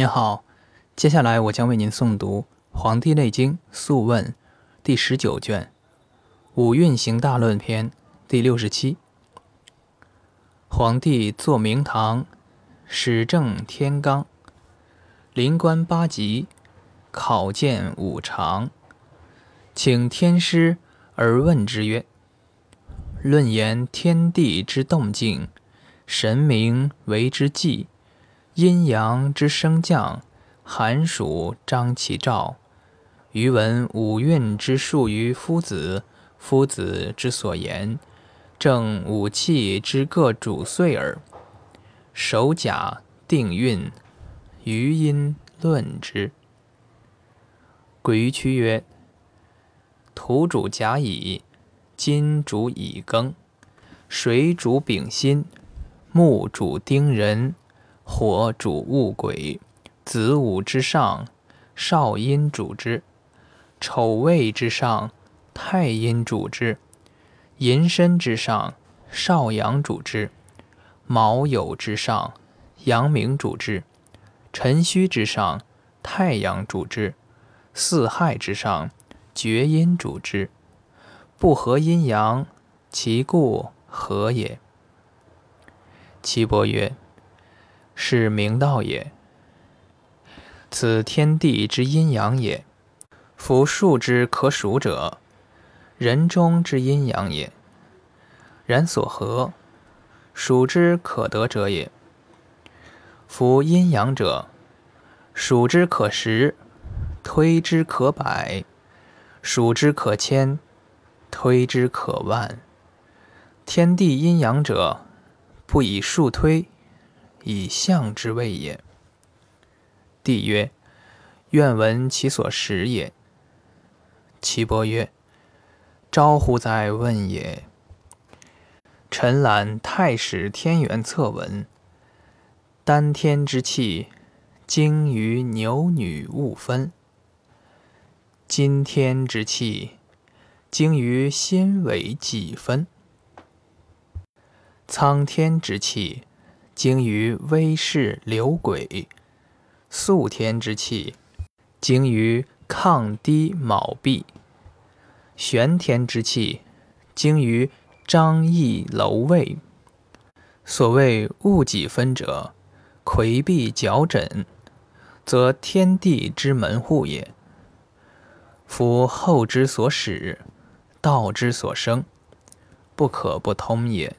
您好，接下来我将为您诵读《黄帝内经·素问》第十九卷《五运行大论篇》第六十七。皇帝坐明堂，始正天罡，临官八级，考见五常，请天师而问之曰：“论言天地之动静，神明为之纪。”阴阳之升降，寒暑张其兆。余闻五运之术于夫子，夫子之所言，正五气之各主岁耳。守甲定运，余因论之。鬼于屈曰：土主甲乙，金主乙庚，水主丙辛，木主丁壬。火主戊癸，子午之上，少阴主之；丑未之上，太阴主之；寅申之上，少阳主之；卯酉之上，阳明主之；辰戌之上，太阳主之；四害之上，厥阴主之。不合阴阳，其故何也？岐伯曰。是明道也。此天地之阴阳也。夫数之可数者，人中之阴阳也。然所合，数之可得者也。夫阴阳者，数之可十，推之可百，数之可千，推之可万。天地阴阳者，不以数推。以象之谓也。帝曰：“愿闻其所食也。”岐伯曰：“招乎哉问也！臣览太史天元策文，丹天之气，精于牛女勿分；今天之气，精于心尾几分；苍天之气。”精于微视流鬼，肃天之气；精于抗低卯壁，玄天之气；精于张翼楼位。所谓物几分者，魁壁角枕，则天地之门户也。夫后之所始，道之所生，不可不通也。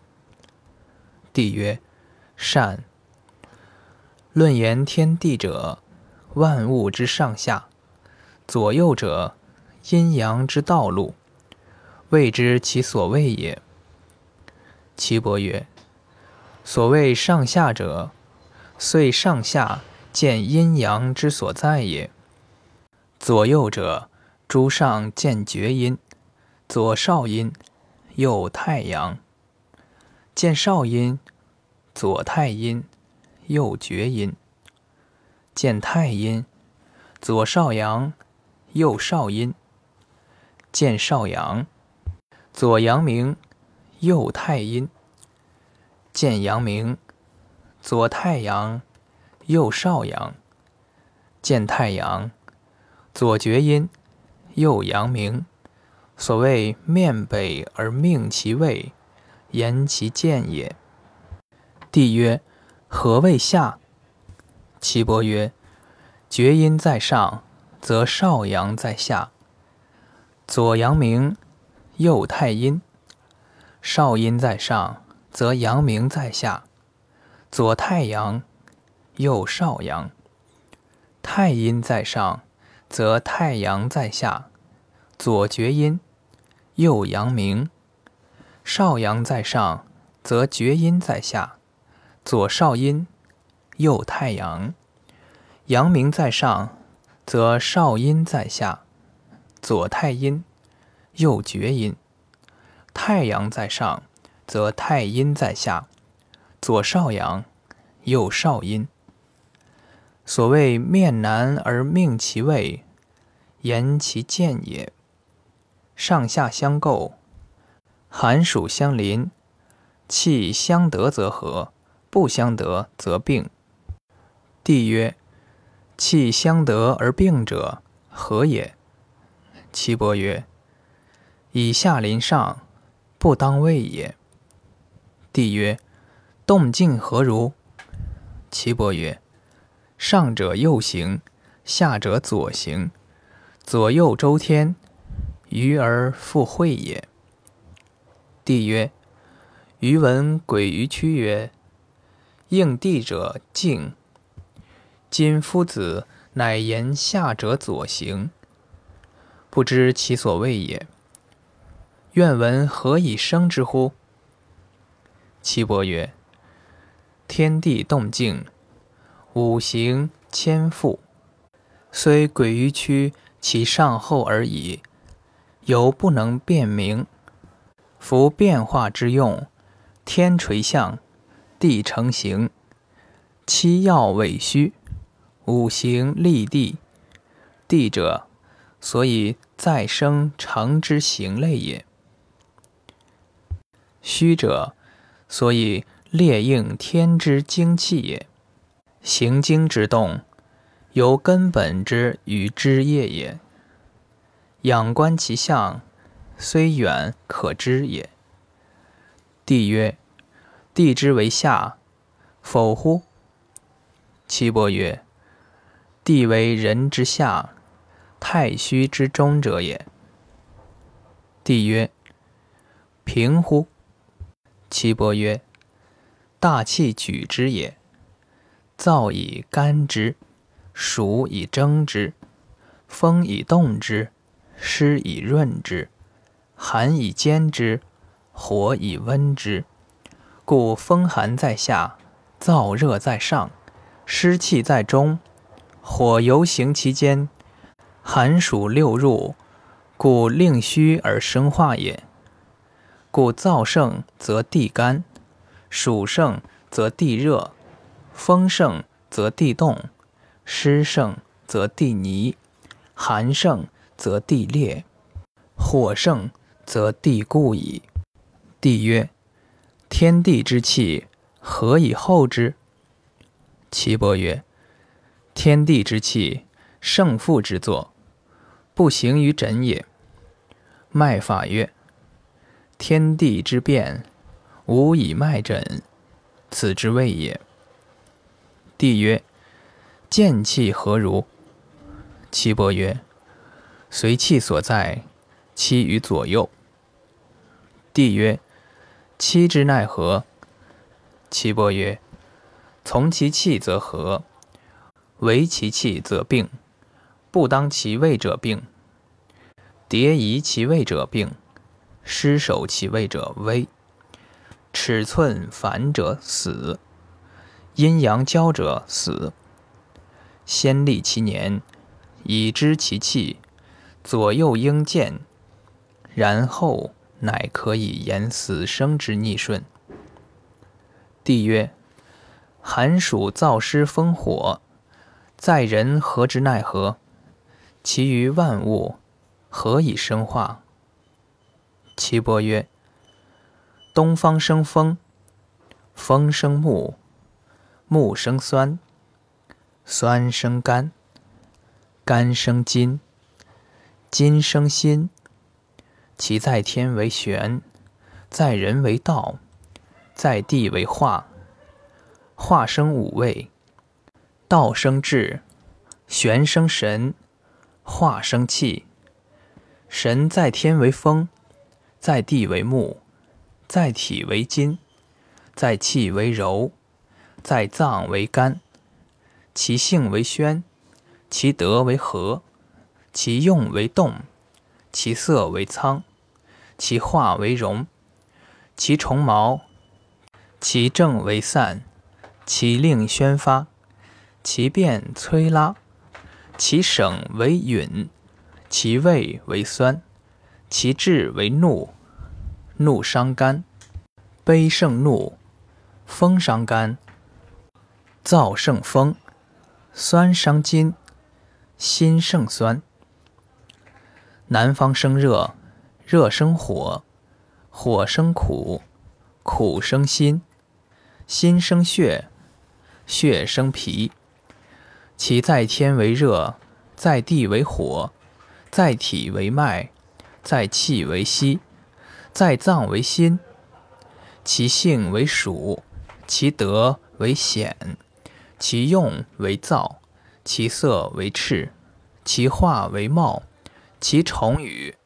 帝曰。善。论言天地者，万物之上下；左右者，阴阳之道路。谓之其所谓也。岐伯曰：所谓上下者，遂上下见阴阳之所在也。左右者，诸上见厥阴，左少阴，右太阳，见少阴。左太阴，右厥阴。见太阴，左少阳，右少阴。见少阳，左阳明，右太阴。见阳明，左太阳，右少阳。见太阳，左厥阴，右阳明。所谓面北而命其位，言其见也。帝曰：“何谓下？”岐伯曰：“厥阴在上，则少阳在下；左阳明，右太阴。少阴在上，则阳明在下；左太阳，右少阳。太阴在上，则太阳在下；左厥阴，右阳明。少阳在上，则厥阴在下。”左少阴，右太阳，阳明在上，则少阴在下；左太阴，右厥阴。太阳在上，则太阴在下；左少阳，右少阴。所谓面南而命其位，言其见也。上下相构，寒暑相邻，气相得则和。不相得则病。帝曰：气相得而病者，何也？岐伯曰：以下临上，不当位也。帝曰：动静何如？岐伯曰：上者右行，下者左行，左右周天，于而复会也。帝曰：余闻鬼于屈曰：应地者静。今夫子乃言下者左行，不知其所谓也。愿闻何以生之乎？岐伯曰：天地动静，五行千复，虽鬼于躯，其上后而已，犹不能辨明。夫变化之用，天垂象，地成形，七曜尾虚。五行立地，地者，所以再生成之行类也；虚者，所以列应天之精气也。行经之动，由根本之与枝叶也。仰观其象，虽远可知也。帝曰：地之为下，否乎？岐伯曰。地为人之下，太虚之中者也。帝曰：平乎？岐伯曰：大气举之也。燥以干之，暑以蒸之，风以动之，湿以润之，寒以坚之，火以温之。故风寒在下，燥热在上，湿气在中。火游行其间，寒暑六入，故令虚而生化也。故燥盛则地干，暑盛则地热，风盛则地动，湿盛则地泥，寒盛则地裂，火盛则地固矣。帝曰：天地之气，何以后之？岐伯曰。天地之气，圣父之作，不行于枕也。脉法曰：天地之变，无以脉诊，此之谓也。帝曰：见气何如？岐伯曰：随气所在，期于左右。帝曰：期之奈何？岐伯曰：从其气则和。为其气则病，不当其位者病；迭移其位者病，失守其位者危。尺寸反者死，阴阳交者死。先立其年，以知其气，左右应见，然后乃可以言死生之逆顺。帝曰：寒暑燥湿风火。在人何之奈何？其余万物何以生化？岐伯曰：东方生风，风生木，木生酸，酸生肝，肝生筋，筋生心。其在天为玄，在人为道，在地为化。化生五味。道生智，玄生神，化生气。神在天为风，在地为木，在体为金，在气为柔，在脏为肝。其性为宣，其德为和，其用为动，其色为苍，其化为荣，其虫毛，其正为散，其令宣发。其变摧拉，其省为允，其味为酸，其志为怒。怒伤肝，悲胜怒；风伤肝，燥胜风；酸伤筋，心胜酸。南方生热，热生火，火生苦，苦生心，心生血，血生脾。其在天为热，在地为火，在体为脉，在气为息，在脏为心。其性为暑，其德为显，其用为燥，其色为赤，其化为茂，其从语，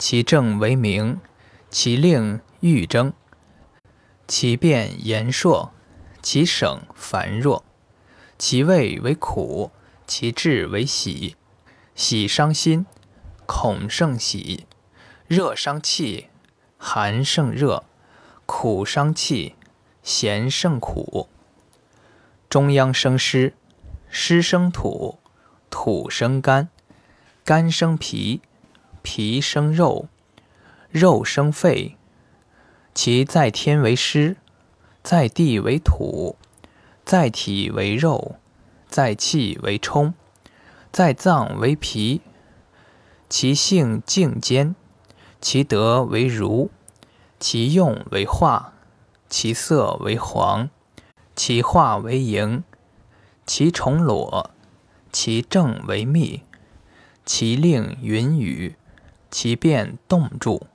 其政为明，其令欲争，其变言硕，其省繁弱。其味为苦，其志为喜。喜伤心，恐胜喜；热伤气，寒胜热；苦伤气，咸胜苦。中央生湿，湿生土，土生肝，肝生脾，脾生肉，肉生肺。其在天为湿，在地为土。在体为肉，在气为冲，在脏为脾。其性静坚，其德为儒，其用为化，其色为黄，其化为盈，其重裸，其正为密，其令云雨，其变动住，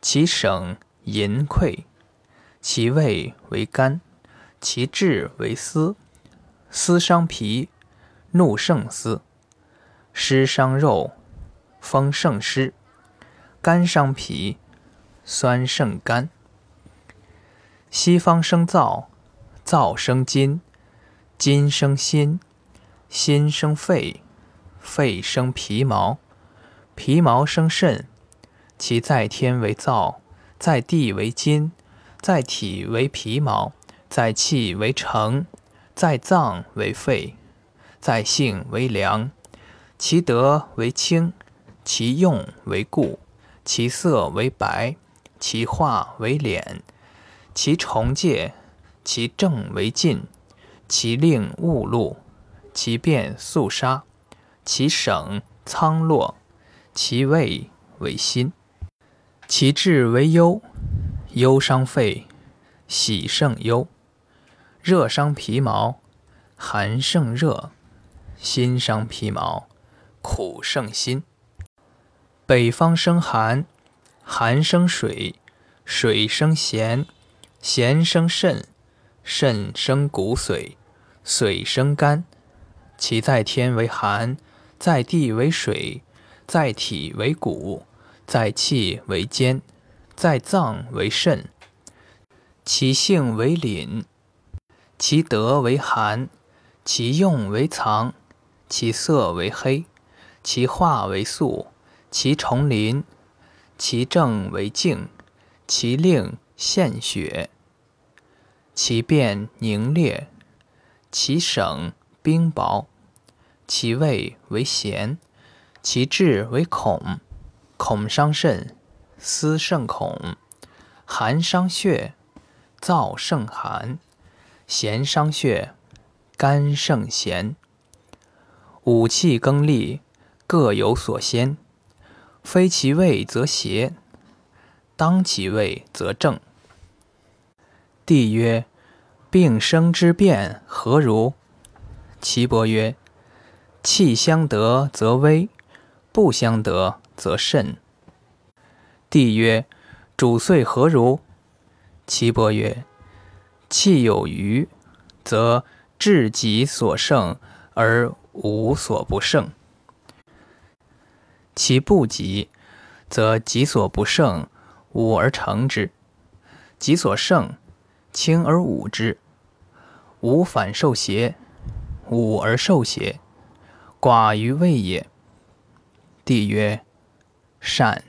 其省淫溃，其味为甘。其志为思，思伤脾，怒胜思；湿伤肉，风胜湿；肝伤脾，酸胜肝。西方生燥，燥生金，金生心，心生肺，肺生皮毛，皮毛生肾。其在天为燥，在地为金，在体为皮毛。在气为成，在脏为肺，在性为凉。其德为清，其用为固，其色为白，其化为敛，其重戒，其正为禁，其令勿露，其变肃杀，其省苍落，其味为辛，其志为忧，忧伤肺，喜胜忧。热伤皮毛，寒胜热；心伤皮毛，苦胜心。北方生寒，寒生水，水生咸，咸生肾，肾生骨髓，髓生肝。其在天为寒，在地为水，在体为骨，在气为坚，在脏为肾。其性为凛。其德为寒，其用为藏，其色为黑，其化为素，其重临，其正为静，其令献血，其变凝冽，其省冰雹，其味为咸，其志为恐，恐伤肾，思胜恐，寒伤血，燥胜寒。咸伤血，肝胜咸。五气更立，各有所先。非其位则邪，当其位则正。帝曰：病生之变何如？岐伯曰：气相得则危，不相得则甚。帝曰：主岁何如？岐伯曰：气有余，则至己所胜而无所不胜；其不及，则己所不胜，吾而成之；己所胜，轻而侮之。吾反受邪，侮而受邪，寡于位也。帝曰：善。